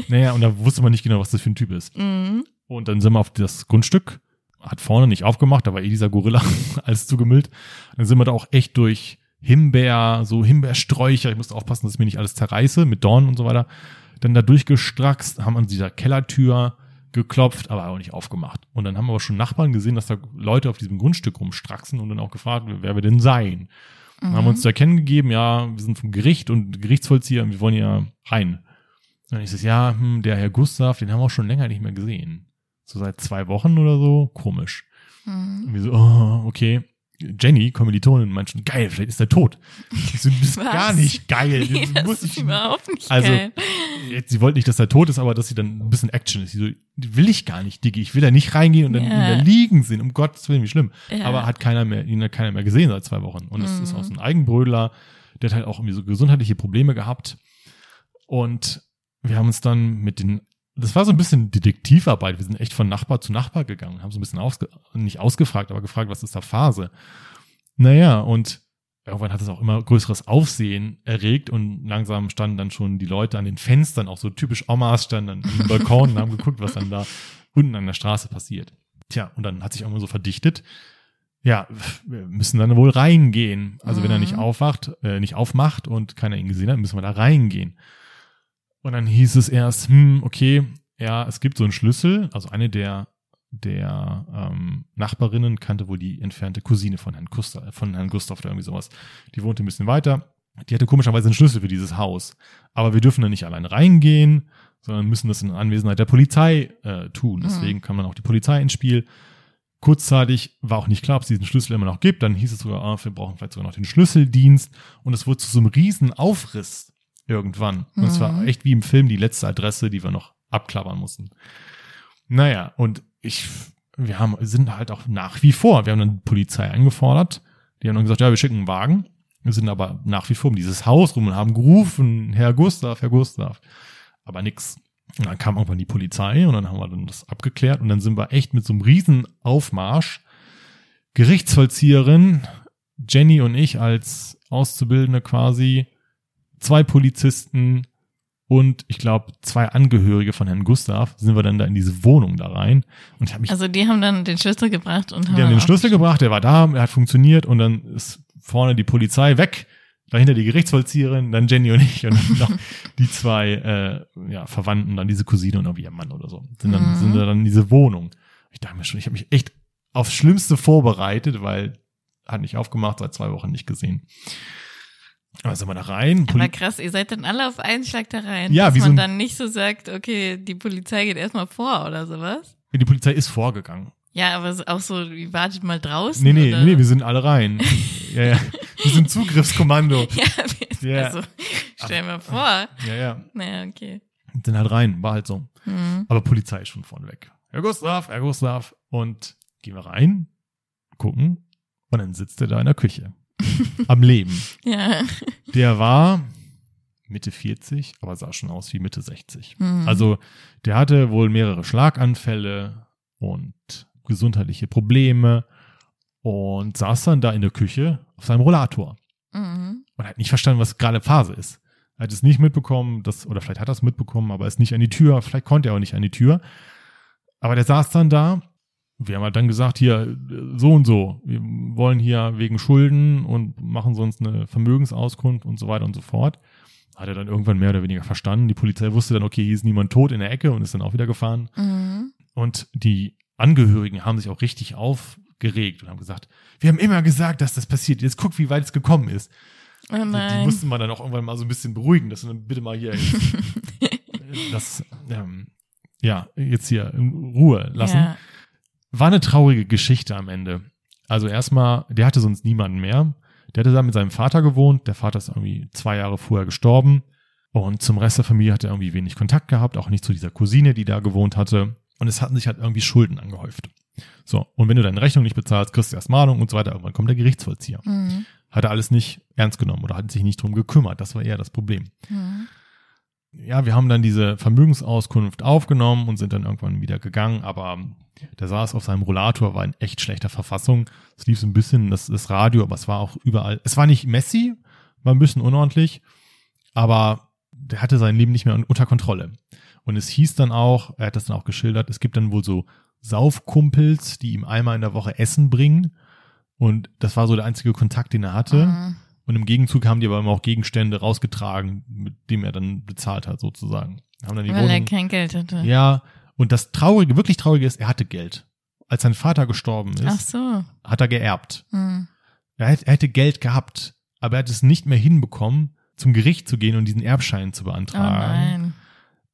Naja, und da wusste man nicht genau, was das für ein Typ ist. Mhm. Und dann sind wir auf das Grundstück, hat vorne nicht aufgemacht, da war eh dieser Gorilla alles zugemüllt. Dann sind wir da auch echt durch Himbeer, so Himbeersträucher, ich musste aufpassen, dass ich mir nicht alles zerreiße, mit Dornen und so weiter. Dann da durchgestraxt, haben an dieser Kellertür geklopft, aber auch nicht aufgemacht. Und dann haben wir aber schon Nachbarn gesehen, dass da Leute auf diesem Grundstück rumstraxen und dann auch gefragt, wer wir denn seien. Dann haben wir uns zu erkennen gegeben, ja, wir sind vom Gericht und Gerichtsvollzieher und wir wollen ja rein. Und dann ist es, ja, hm, der Herr Gustav, den haben wir auch schon länger nicht mehr gesehen. So seit zwei Wochen oder so, komisch. Mhm. Und wir so, oh, okay. Jenny, Kommilitonin, meint schon, geil, vielleicht ist er tot. Ich so, du bist Was? gar nicht geil. Nee, das musst ist dich- überhaupt nicht Also, geil. jetzt, sie wollte nicht, dass er tot ist, aber dass sie dann ein bisschen Action ist. Sie so, will ich gar nicht, Diggi. Ich will da nicht reingehen und dann Ja. ihn da liegen sehen. Um Gottes Willen, wie schlimm. Ja. Aber hat keiner mehr, ihn hat keiner mehr gesehen seit zwei Wochen. Und es Mhm. ist auch so ein Eigenbrödler. Der hat halt auch irgendwie so gesundheitliche Probleme gehabt. Und wir haben uns dann mit den, das war so ein bisschen Detektivarbeit. Wir sind echt von Nachbar zu Nachbar gegangen, haben so ein bisschen ausge, nicht ausgefragt, aber gefragt, was ist da Phase? Naja, und irgendwann hat es auch immer größeres Aufsehen erregt und langsam standen dann schon die Leute an den Fenstern, auch so typisch Omas standen an den Balkonen und haben geguckt, was dann da unten an der Straße passiert. Tja, und dann hat sich irgendwann so verdichtet, ja, wir müssen dann wohl reingehen. Also wenn er nicht Mhm. aufwacht, äh, nicht aufmacht und keiner ihn gesehen hat, müssen wir da reingehen. Und dann hieß es erst, hm, okay, ja, es gibt so einen Schlüssel, also eine der der ähm, Nachbarinnen kannte wohl die entfernte Cousine von Herrn, Gustav, von Herrn Gustav oder irgendwie sowas. Die wohnte ein bisschen weiter. Die hatte komischerweise einen Schlüssel für dieses Haus. Aber wir dürfen da nicht allein reingehen, sondern müssen das in Anwesenheit der Polizei äh, tun. Deswegen kam dann auch die Polizei ins Spiel. Kurzzeitig war auch nicht klar, ob es diesen Schlüssel immer noch gibt. Dann hieß es sogar, ah, wir brauchen vielleicht sogar noch den Schlüsseldienst. Und es wurde zu so einem riesen Aufriss irgendwann. Und es war Mhm. echt wie im Film die letzte Adresse, die wir noch abklappern mussten. Naja, und ich, wir haben, sind halt auch nach wie vor, wir haben dann die Polizei eingefordert. Die haben dann gesagt, ja, wir schicken einen Wagen. Wir sind aber nach wie vor um dieses Haus rum und haben gerufen, Herr Gustav, Herr Gustav. Aber nix. Und dann kam irgendwann die Polizei und dann haben wir dann das abgeklärt und dann sind wir echt mit so einem riesen Aufmarsch, Gerichtsvollzieherin, Jenny und ich als Auszubildende quasi, zwei Polizisten und ich glaube zwei Angehörige von Herrn Gustav sind wir dann da in diese Wohnung da rein und ich habe mich Also die haben dann den Schlüssel gebracht und haben die haben den Schlüssel gebracht, der war da, er hat funktioniert und dann ist vorne die Polizei weg, dahinter die Gerichtsvollzieherin, dann Jenny und ich und dann noch die zwei äh, ja, Verwandten, dann diese Cousine und irgendwie ihr Mann oder so. Sind dann, Mhm. sind wir dann in diese Wohnung. Ich dachte mir schon, ich habe mich echt aufs Schlimmste vorbereitet, weil hat nicht aufgemacht, seit zwei Wochen nicht gesehen. Aber sind wir da rein. Aber Poli krass, ihr seid dann alle auf einen Schlag da rein. Ja, dass wie so man ein- dann nicht so sagt, okay, die Polizei geht erstmal vor oder sowas. die Polizei ist vorgegangen. Ja, aber so- auch so, wie wartet mal draußen. Nee, nee, oder? nee, wir sind alle rein. ja, ja. Wir sind Zugriffskommando. Ja, wir, Ja. also, stell mir vor. Ja, ja. Naja, okay. Sind halt rein, war halt so. Hm. Aber Polizei ist schon vorne weg. Herr Gustav, Herr Gustav. Und gehen wir rein, gucken. Und dann sitzt er da in der Küche. Am Leben. Ja. Der war Mitte 40, aber sah schon aus wie Mitte 60. Hm. Also der hatte wohl mehrere Schlaganfälle und gesundheitliche Probleme und saß dann da in der Küche auf seinem Rollator Mhm. und hat nicht verstanden, was gerade Phase ist. Er hat es nicht mitbekommen, dass, oder vielleicht hat er es mitbekommen, aber er ist nicht an die Tür, vielleicht konnte er auch nicht an die Tür. Aber der saß dann da. Wir haben halt dann gesagt, hier, so und so, wir wollen hier wegen Schulden und machen sonst eine Vermögensauskunft und so weiter und so fort. Hat er dann irgendwann mehr oder weniger verstanden. Die Polizei wusste dann, okay, hier ist niemand tot in der Ecke und ist dann auch wieder gefahren. Mhm. Und die Angehörigen haben sich auch richtig aufgeregt und haben gesagt, wir haben immer gesagt, dass das passiert. Jetzt guck, wie weit es gekommen ist. Oh Die, die mussten wir dann auch irgendwann mal so ein bisschen beruhigen, dass wir dann bitte mal hier das, ähm, ja, jetzt hier in Ruhe lassen. Ja. War eine traurige Geschichte am Ende. Also erstmal, der hatte sonst niemanden mehr. Der hatte da mit seinem Vater gewohnt. Der Vater ist irgendwie zwei Jahre vorher gestorben. Und zum Rest der Familie hat er irgendwie wenig Kontakt gehabt, auch nicht zu dieser Cousine, die da gewohnt hatte. Und es hatten sich halt irgendwie Schulden angehäuft. So, und wenn du deine Rechnung nicht bezahlst, kriegst du erst Mahnung und so weiter. Irgendwann kommt der Gerichtsvollzieher. Mhm. Hat er alles nicht ernst genommen oder hat sich nicht drum gekümmert. Das war eher das Problem. Mhm. Ja, wir haben dann diese Vermögensauskunft aufgenommen und sind dann irgendwann wieder gegangen, aber der saß auf seinem Rollator, war in echt schlechter Verfassung. Es lief so ein bisschen das, das Radio, aber es war auch überall. Es war nicht messy, war ein bisschen unordentlich, aber der hatte sein Leben nicht mehr un- unter Kontrolle. Und es hieß dann auch, er hat das dann auch geschildert, es gibt dann wohl so Saufkumpels, die ihm einmal in der Woche Essen bringen. Und das war so der einzige Kontakt, den er hatte. Mhm. Und im Gegenzug haben die aber immer auch Gegenstände rausgetragen, mit dem er dann bezahlt hat, sozusagen. Haben dann die Weil er Wohnung. kein Geld hatte. Ja, und das Traurige, wirklich Traurige ist, er hatte Geld. Als sein Vater gestorben ist, Ach so. hat er geerbt. Mhm. Er, hätte- er hätte Geld gehabt, aber er hat es nicht mehr hinbekommen, zum Gericht zu gehen und diesen Erbschein zu Oh beantragen. nein.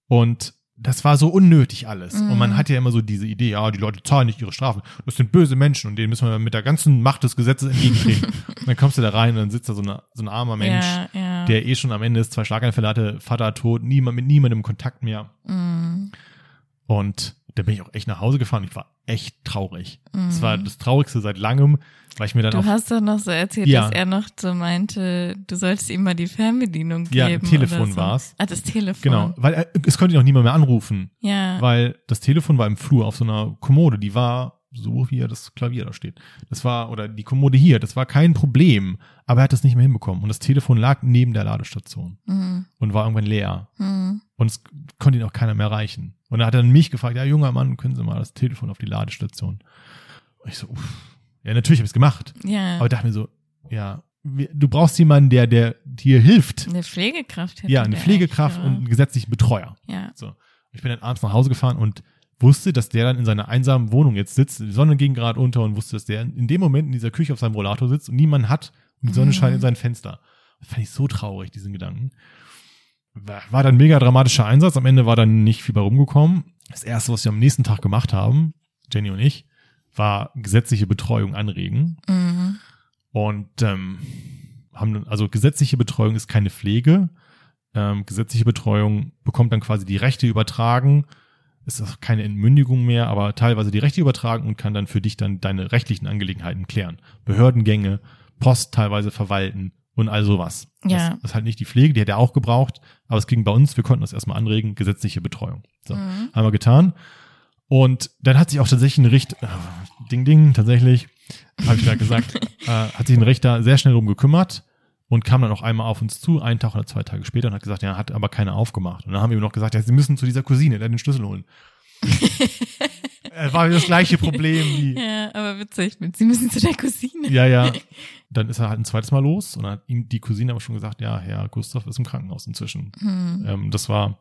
Und das war so unnötig alles. Mhm. Und man hat ja immer so diese Idee, ja, die Leute zahlen nicht ihre Strafen. Das sind böse Menschen und denen müssen wir mit der ganzen Macht des Gesetzes entgegentreten. und dann kommst du da rein und dann sitzt da so, eine, so ein armer Mensch, Ja, ja. der eh schon am Ende ist, zwei Schlaganfälle hatte, Vater tot, niemand, mit niemandem Kontakt mehr. Mhm. Und da bin ich auch echt nach Hause gefahren. Ich war echt traurig. Es Mhm. war das Traurigste seit langem, weil ich mir dann Du auch hast doch noch so erzählt, Ja. dass er noch so meinte, du solltest ihm mal die Fernbedienung Ja, geben. Telefon oder so. war's. Ah, das Telefon. Genau, weil er, es konnte ihn auch niemand mehr anrufen, Ja. weil das Telefon war im Flur auf so einer Kommode, die war so wie das Klavier da steht. Das war, oder die Kommode hier, das war kein Problem, aber er hat das nicht mehr hinbekommen. Und das Telefon lag neben der Ladestation Mhm. und war irgendwann leer. Mhm. Und es konnte ihn auch keiner mehr erreichen. Und da hat er dann mich gefragt, ja, junger Mann, können Sie mal das Telefon auf die Ladestation? Und ich so, uff. ja, natürlich habe ich es gemacht. Ja. Aber dachte mir so, ja, du brauchst jemanden, der, der dir hilft. eine Pflegekraft hätte Ja, eine Pflegekraft und einen gesetzlichen Betreuer. Ja. So. Ich bin dann abends nach Hause gefahren und wusste, dass der dann in seiner einsamen Wohnung jetzt sitzt. Die Sonne ging gerade unter und wusste, dass der in dem Moment in dieser Küche auf seinem Rollator sitzt und niemand hat und die Sonne Mhm. scheint in sein Fenster. Das fand ich so traurig, diesen Gedanken. War, dann ein mega dramatischer Einsatz. Am Ende war dann nicht viel bei rumgekommen. Das erste, was wir am nächsten Tag gemacht haben, Jenny und ich, war gesetzliche Betreuung anregen. Mhm. Und ähm, haben dann, also gesetzliche Betreuung ist keine Pflege. Ähm, gesetzliche Betreuung bekommt dann quasi die Rechte übertragen. Ist auch keine Entmündigung mehr, aber teilweise die Rechte übertragen und kann dann für dich dann deine rechtlichen Angelegenheiten klären. Behördengänge, Post teilweise verwalten und all sowas. Ja. Das, das ist halt nicht die Pflege, die hätte er auch gebraucht, aber es ging bei uns, wir konnten das erstmal anregen, gesetzliche Betreuung. So, Mhm. haben wir getan. Und dann hat sich auch tatsächlich ein Richter, äh, Ding Ding, tatsächlich, habe ich gerade gesagt, äh, hat sich ein Richter sehr schnell drum gekümmert und kam dann auch einmal auf uns zu, einen Tag oder zwei Tage später und hat gesagt, ja, hat aber keiner aufgemacht. Und dann haben wir ihm noch gesagt, ja, sie müssen zu dieser Cousine, der den Schlüssel holen. Es war das gleiche Problem wie. Ja, aber witzig. Sie müssen zu der Cousine. Ja, ja. Dann ist er halt ein zweites Mal los und dann hat ihm die Cousine aber schon gesagt, ja, Herr Gustav ist im Krankenhaus inzwischen. Hm. Ähm, das war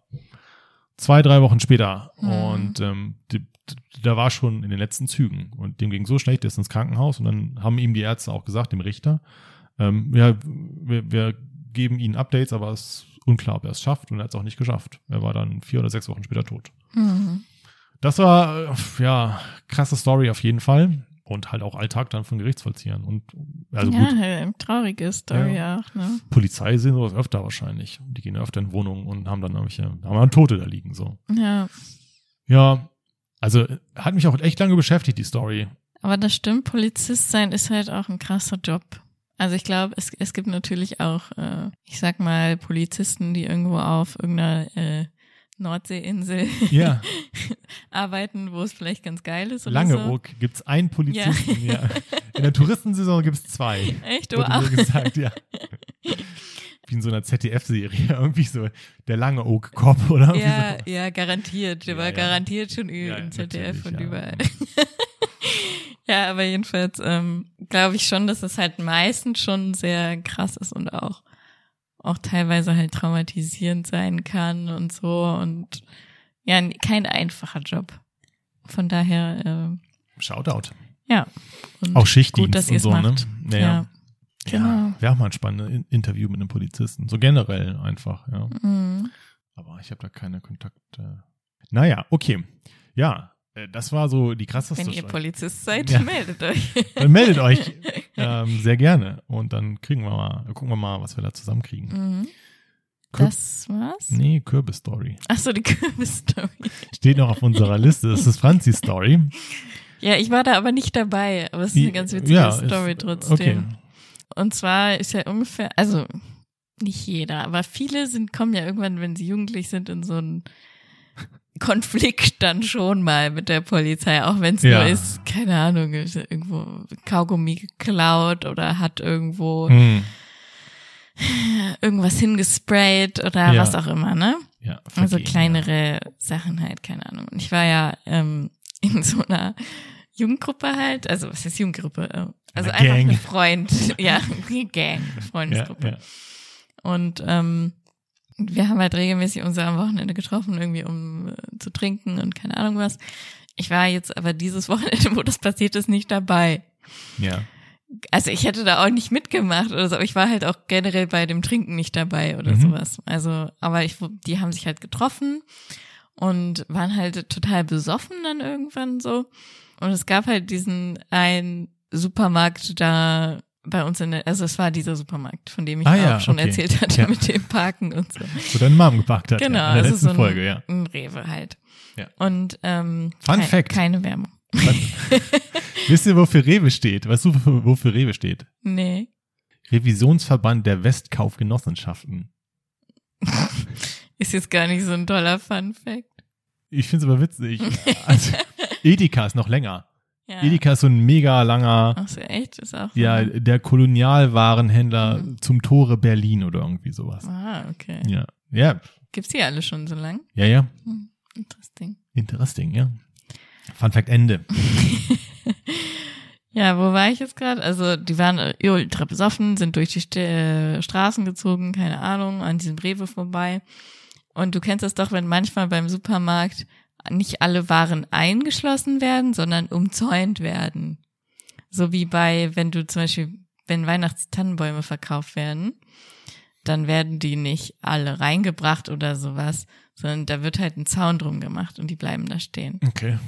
zwei, drei Wochen später. Hm. Und ähm, da war schon in den letzten Zügen. Und dem ging so schlecht, der ist ins Krankenhaus. Und dann haben ihm die Ärzte auch gesagt, dem Richter, ähm, ja, wir, wir geben ihnen Updates, aber es ist unklar, ob er es schafft. Und er hat es auch nicht geschafft. Er war dann vier oder sechs Wochen später tot. Hm. Das war, äh, ja, krasse Story auf jeden Fall. Und halt auch Alltag dann von Gerichtsvollziehern. Und also ja, gut, halt, traurige Story auch, ne? Polizei sehen sowas öfter wahrscheinlich. Die gehen öfter in Wohnungen und haben dann irgendwelche, haben dann Tote da liegen, so. Ja. Ja, also hat mich auch echt lange beschäftigt, die Story. Aber das stimmt, Polizist sein ist halt auch ein krasser Job. Also ich glaube, es, es gibt natürlich auch, äh, ich sag mal, Polizisten, die irgendwo auf irgendeiner äh, Nordseeinsel Ja, arbeiten, wo es vielleicht ganz geil ist oder so. Langeoog gibt's einen Polizisten, ja. In der Touristensaison gibt's zwei. Echt, wow. mir gesagt, ja. Wie in so einer ZDF-Serie, irgendwie so der Langeoog-Cop oder irgendwie Ja, so. ja, garantiert. Der Ja, war ja. garantiert schon Ja, im ja, ZDF und ja. überall. Ja, aber jedenfalls ähm, glaube ich schon, dass es halt meistens schon sehr krass ist und auch auch teilweise halt traumatisierend sein kann und so und ja, kein einfacher Job. Von daher, Shoutout. äh, ja. Und Auch Schichtdienst gut, dass und so, macht. ne? Ja. Ja, Genau. wäre auch mal ein spannendes In- Interview mit einem Polizisten. So generell einfach, ja. Mhm. Aber ich habe da keine Kontakte. Naja, okay. Ja, das war so die krasseste Wenn ihr Story. Polizist seid, Ja. meldet euch. Dann meldet euch ähm, sehr gerne und dann kriegen wir mal, gucken wir mal, was wir da zusammenkriegen. Mhm. Das war's? Nee, Kürbis-Story. Ach so, die Kürbis-Story. Steht noch auf unserer Liste. Das ist Franzis Story. Ja, ich war da aber nicht dabei, aber es ist eine ganz witzige Ja, Story ist- trotzdem. Okay. Und zwar ist ja ungefähr, also nicht jeder, aber viele sind, kommen ja irgendwann, wenn sie jugendlich sind, in so einen Konflikt dann schon mal mit der Polizei, auch wenn es Ja. nur ist, keine Ahnung, ist irgendwo Kaugummi geklaut oder hat irgendwo Hm. irgendwas hingesprayt oder Ja. was auch immer, ne? Ja, Also kleinere Sachen halt, keine Ahnung. Und ich war ja ähm, in so einer Jugendgruppe halt, also was ist Jugendgruppe? Äh, Also Eine einfach Gang. eine Freund, ja, Gang, Freundesgruppe. ja. Und ähm, wir haben halt regelmäßig uns am Wochenende getroffen, irgendwie um äh, zu trinken und keine Ahnung was. Ich war jetzt aber dieses Wochenende, wo das passiert ist, nicht dabei. ja. Also ich hätte da auch nicht mitgemacht oder so, aber ich war halt auch generell bei dem Trinken nicht dabei oder Mhm. sowas. Also, aber ich, die haben sich halt getroffen und waren halt total besoffen dann irgendwann so. Und es gab halt diesen einen Supermarkt da bei uns in der, also es war dieser Supermarkt, von dem ich Ah auch ja, schon okay. erzählt hatte Ja. mit dem Parken und so. Wo deine Mom gepackt hat. Genau, ja, in der also letzten so ein, Folge, ja. ein Rewe halt. Ja. Und ähm, Fun kei- Fact. keine Werbung. Wisst ihr, wofür Rewe steht? Weißt du, wofür, Rewe steht? Nee. Revisionsverband der Westkaufgenossenschaften. Ist jetzt gar nicht so ein toller Fun Fact. Ich find's aber witzig. Also, Edeka ist noch länger. Ja. Edeka ist so ein mega langer, Ach so, echt? Ist auch. ja, der Kolonialwarenhändler Mhm. zum Tore Berlin oder irgendwie sowas. Ah, okay. Ja, ja, Gibt's die alle schon so lang? ja, ja. Hm, interesting. Interesting, ja. Fun Fact Ende. Ja, wo war ich jetzt gerade? Also, die waren äh, ultra besoffen, sind durch die St äh, Straßen gezogen, keine Ahnung, an diesem Rewe vorbei. Und du kennst das doch, wenn manchmal beim Supermarkt nicht alle Waren eingeschlossen werden, sondern umzäunt werden. So wie bei, wenn du zum Beispiel, wenn Weihnachtstannenbäume verkauft werden, dann werden die nicht alle reingebracht oder sowas, sondern da wird halt ein Zaun drum gemacht und die bleiben da stehen. Okay.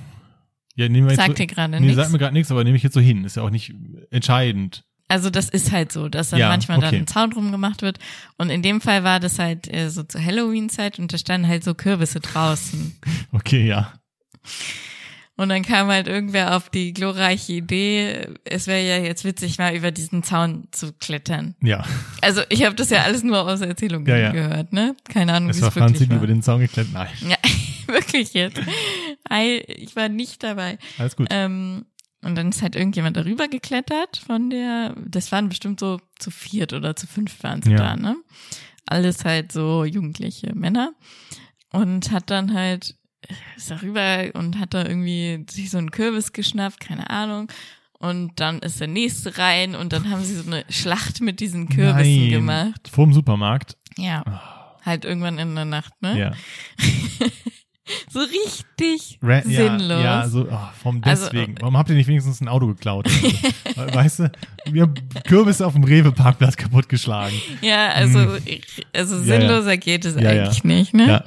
Ja, nehmen wir jetzt Sagt so, dir gerade nee, nichts? sagt mir gerade nichts, aber nehme ich jetzt so hin. Ist ja auch nicht entscheidend. Also das ist halt so, dass dann Ja, manchmal dann okay. ein Zaun drum gemacht wird. Und in dem Fall war das halt äh, so zur Halloween-Zeit und da standen halt so Kürbisse draußen. Okay, ja. Und dann kam halt irgendwer auf die glorreiche Idee, es wäre ja jetzt witzig, mal über diesen Zaun zu klettern. Ja. Also ich habe das ja alles nur aus Erzählungen Ja, ja. gehört, ne? Keine Ahnung, Es wie war es wirklich Franzi, die war. über den Zaun geklettert. Nein. Ja, wirklich jetzt. Ich war nicht dabei. Alles gut. Ähm, und dann ist halt irgendjemand darüber geklettert von der, das waren bestimmt so zu viert oder zu fünf waren sie Ja. da, ne? Alles halt so jugendliche Männer. Und hat dann halt, ist darüber und hat da irgendwie sich so einen Kürbis geschnappt, keine Ahnung. Und dann ist der nächste rein und dann haben sie so eine Schlacht mit diesen Kürbissen Nein. gemacht. Vorm Supermarkt. Ja. Halt irgendwann in der Nacht, ne? Ja. So richtig Ra sinnlos. Ja, ja so, oh, vom Also, deswegen. Warum habt ihr nicht wenigstens ein Auto geklaut? Oder so? weißt du, wir haben Kürbisse auf dem Rewe-Parkplatz kaputtgeschlagen. Ja, also, ich- also Hm. Ja, ja. sinnloser geht es Ja, ja. eigentlich nicht, ne? Ja.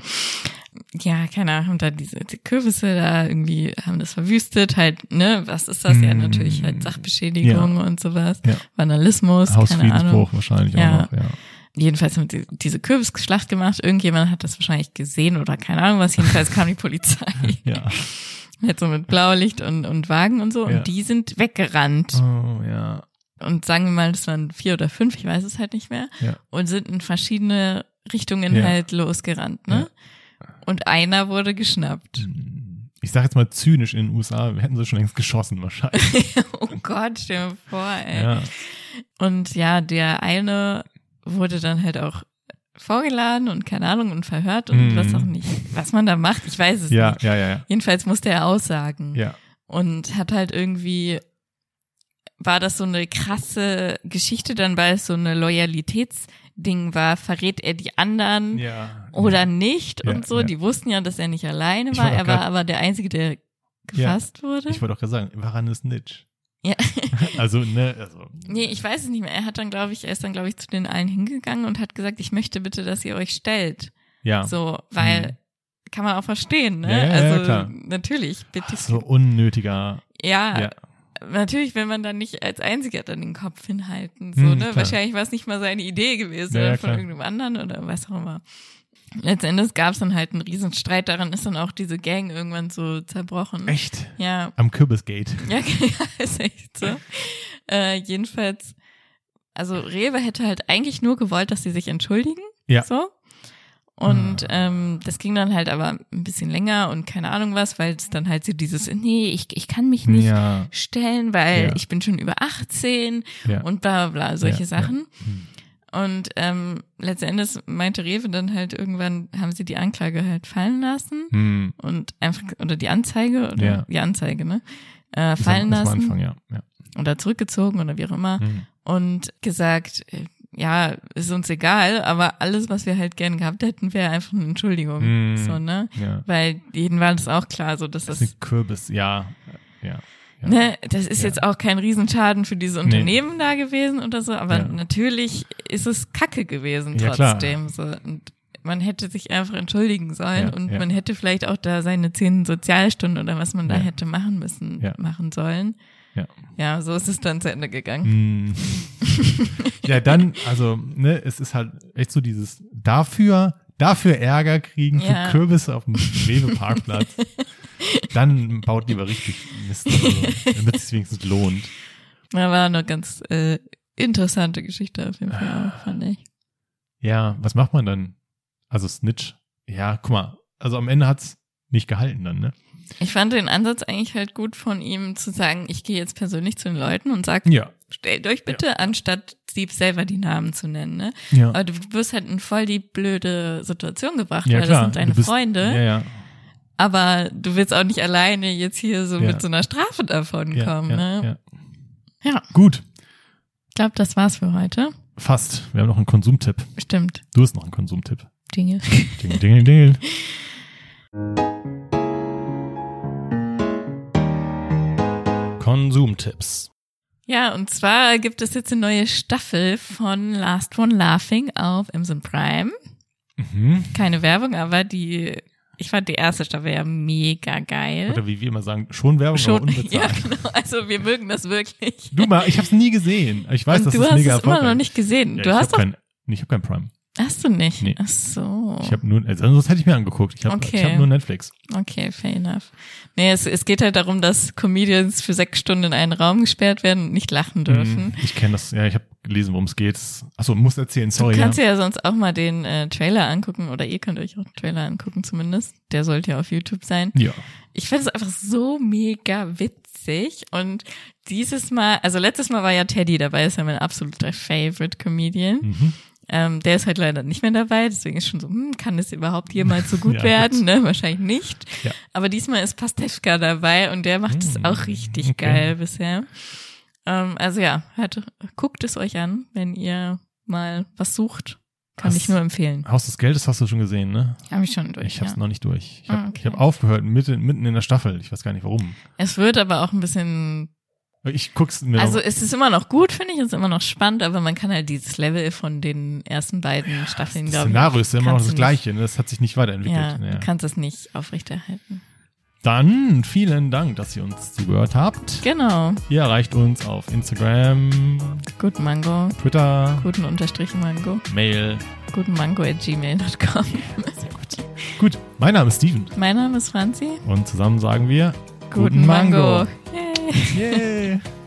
Ja, keine Ahnung, haben da diese die Kürbisse da irgendwie, haben das verwüstet, halt, ne, was ist das? Ja, Mm. natürlich halt Sachbeschädigung und sowas. Ja. Vandalismus, keine Ahnung. Hausfriedensbruch wahrscheinlich Ja. auch noch, ja. Jedenfalls haben die diese Kürbisschlacht gemacht. Irgendjemand hat das wahrscheinlich gesehen oder keine Ahnung was. Jedenfalls kam die Polizei. Ja. Halt so mit Blaulicht und, und Wagen und so. Ja. Und die sind weggerannt. Oh, ja. Und sagen wir mal, das waren vier oder fünf, ich weiß es halt nicht mehr. Ja. Und sind in verschiedene Richtungen Ja. halt losgerannt, ne? Und einer wurde geschnappt. Ich sag jetzt mal zynisch in den USA, wir hätten sie schon längst geschossen wahrscheinlich. oh Gott, stell dir vor, ey. Ja. Und ja, der eine wurde dann halt auch vorgeladen und keine Ahnung und verhört und Mhm. was auch nicht, was man da macht, ich weiß es Ja, nicht. ja, ja, ja. Jedenfalls musste er aussagen Ja. und hat halt irgendwie, war das so eine krasse Geschichte dann, weil es so eine Loyalitätsding war, verrät er die anderen Ja. oder nicht Ja, und so. ja. Die wussten ja, dass er nicht alleine war, er war aber der Einzige, der gefasst wurde. Ich wollte auch gerade sagen, war eine Snitch. Ja. Also, ne, also. Nee, ich weiß es nicht mehr. Er hat dann, glaube ich, er ist dann, glaube ich, zu den allen hingegangen und hat gesagt, ich möchte bitte, dass ihr euch stellt. Ja. So, weil Mhm. kann man auch verstehen, ne? Ja, ja, ja, also klar. natürlich, bitte. So unnötiger. ja, Ja. natürlich will man dann nicht als Einziger dann den Kopf hinhalten. So, Mhm, ne? klar. Wahrscheinlich war es nicht mal seine Idee gewesen Ja, oder ja, von klar. irgendeinem anderen oder was auch immer. Letztendlich gab es dann halt einen riesen Streit, daran ist dann auch diese Gang irgendwann so zerbrochen. Echt? Ja, Am Kürbisgate. Ja, ja, ist echt so. Äh, jedenfalls, also Rewe hätte halt eigentlich nur gewollt, dass sie sich entschuldigen. Ja. So. Und Ah. ähm, das ging dann halt aber ein bisschen länger und keine Ahnung was, weil es dann halt so dieses, nee, ich, ich kann mich nicht Ja. stellen, weil Ja. ich bin schon über 18 Ja. und bla bla, bla solche Sachen. Hm. Und ähm, letztendlich meinte Rewe dann halt irgendwann, haben sie die Anklage halt fallen lassen Hm. und einfach, oder die Anzeige, oder Ja. die Anzeige, ne? Äh, Das fallen das am lassen Anfang, ja. ja. oder zurückgezogen oder wie auch immer Hm. und gesagt, äh, ja, ist uns egal, aber alles, was wir halt gern gehabt hätten, wäre einfach eine Entschuldigung. Hm. So, ne? Ja. Weil jedem war das auch klar, so dass Das das, ist ein Kürbis, ja. Ja. Ja. ne, das ist Ja. jetzt auch kein Riesenschaden für diese Unternehmen da gewesen oder so, aber Ja. natürlich ist es Kacke gewesen trotzdem. So. Und man hätte sich einfach entschuldigen sollen und man hätte vielleicht auch da seine zehn Sozialstunden oder was man da hätte machen müssen, Ja. machen sollen. Ja. Ja, so ist es dann zu Ende gegangen. Hm. ja, dann, also, ne, es ist halt echt so dieses dafür, dafür Ärger kriegen Ja. für Kürbisse auf dem Rewe-Parkplatz. dann baut lieber richtig Mist, also, damit es sich wenigstens lohnt. Da war eine ganz äh, interessante Geschichte auf jeden Fall auch, fand ich. Ja, was macht man dann? Also Snitch. Ja, guck mal, also am Ende hat's nicht gehalten dann, ne? Ich fand den Ansatz eigentlich halt gut von ihm zu sagen, ich gehe jetzt persönlich zu den Leuten und sag, Ja. stellt euch bitte, anstatt sie selber die Namen zu nennen. Ne? Ja. Aber du wirst halt in voll die blöde Situation gebracht, ja, weil klar. das sind deine bist, Freunde. Ja, ja. Aber du willst auch nicht alleine jetzt hier so Ja. mit so einer Strafe davon ja, kommen. ja, ne? ja. Ja. Gut, Ich glaube, das war's für heute. fast. Wir haben noch einen Konsumtipp. Stimmt. Du hast noch einen Konsumtipp. Dinge. Ding, ding, ding. Konsumtipps. Ja, und zwar gibt es jetzt eine neue Staffel von Last One Laughing auf Amazon Prime. Mhm. Keine Werbung, aber die, ich fand die erste Staffel ja mega geil. Oder wie wir immer sagen, schon Werbung, aber Schon, unbezahlt. ja, genau. Also wir mögen das wirklich. Du mal, ich habe es nie gesehen. Ich weiß, und dass du es hast mega es immer noch nicht gesehen. Ja, du hast kein, nee, ich habe kein Prime. Hast du nicht? Nee. Ach so. Ich habe nur, also sonst hätte ich mir angeguckt. Ich habe Okay. ich hab nur Netflix. Okay, fair enough. Nee, es, es geht halt darum, dass Comedians für sechs Stunden in einen Raum gesperrt werden und nicht lachen dürfen. Mhm. Ich kenne das, ja, ich habe gelesen, worum es geht. Achso, muss erzählen, sorry. du kannst ja. dir ja sonst auch mal den äh, Trailer angucken oder ihr könnt euch auch den Trailer angucken zumindest. Der sollte ja auf YouTube sein. ja. Ich finde es einfach so mega witzig und dieses Mal, also letztes Mal war ja Teddy dabei, ist ja mein absoluter Favorite Comedian. Mhm. Ähm, der ist halt leider nicht mehr dabei, deswegen ist schon so, hm, kann es überhaupt jemals so gut Ja, werden? Ne? Wahrscheinlich nicht. Ja. Aber diesmal ist Pastewka dabei und der macht es Hm, auch richtig okay. geil bisher. Ähm, also ja, hört, guckt es euch an, wenn ihr mal was sucht. Kann Was? ich nur empfehlen. Haus des Geldes hast du schon gesehen, ne? Habe ich schon durch. Ich hab's ja. noch nicht durch. Ich habe Ah, okay. ich hab aufgehört mitten, mitten in der Staffel. Ich weiß gar nicht warum. Es wird aber auch ein bisschen Ich guck's mir Also es ist immer noch gut, finde ich, es ist immer noch spannend, aber man kann halt dieses Level von den ersten beiden Staffeln, Das glaube ich. Szenario ist ja immer noch das gleiche, ne? Das hat sich nicht weiterentwickelt. ja, Ja. du kannst es nicht aufrechterhalten. Dann vielen Dank, dass ihr uns zugehört habt. Genau. Ihr erreicht uns auf Instagram, Guten Mango, Twitter, guten Unterstrich Mango, Mail. guten Mango at gmail.com. Gut, mein Name ist Steven mein Name ist Franzi. und zusammen sagen wir Guten, Mango. Yay. Yay.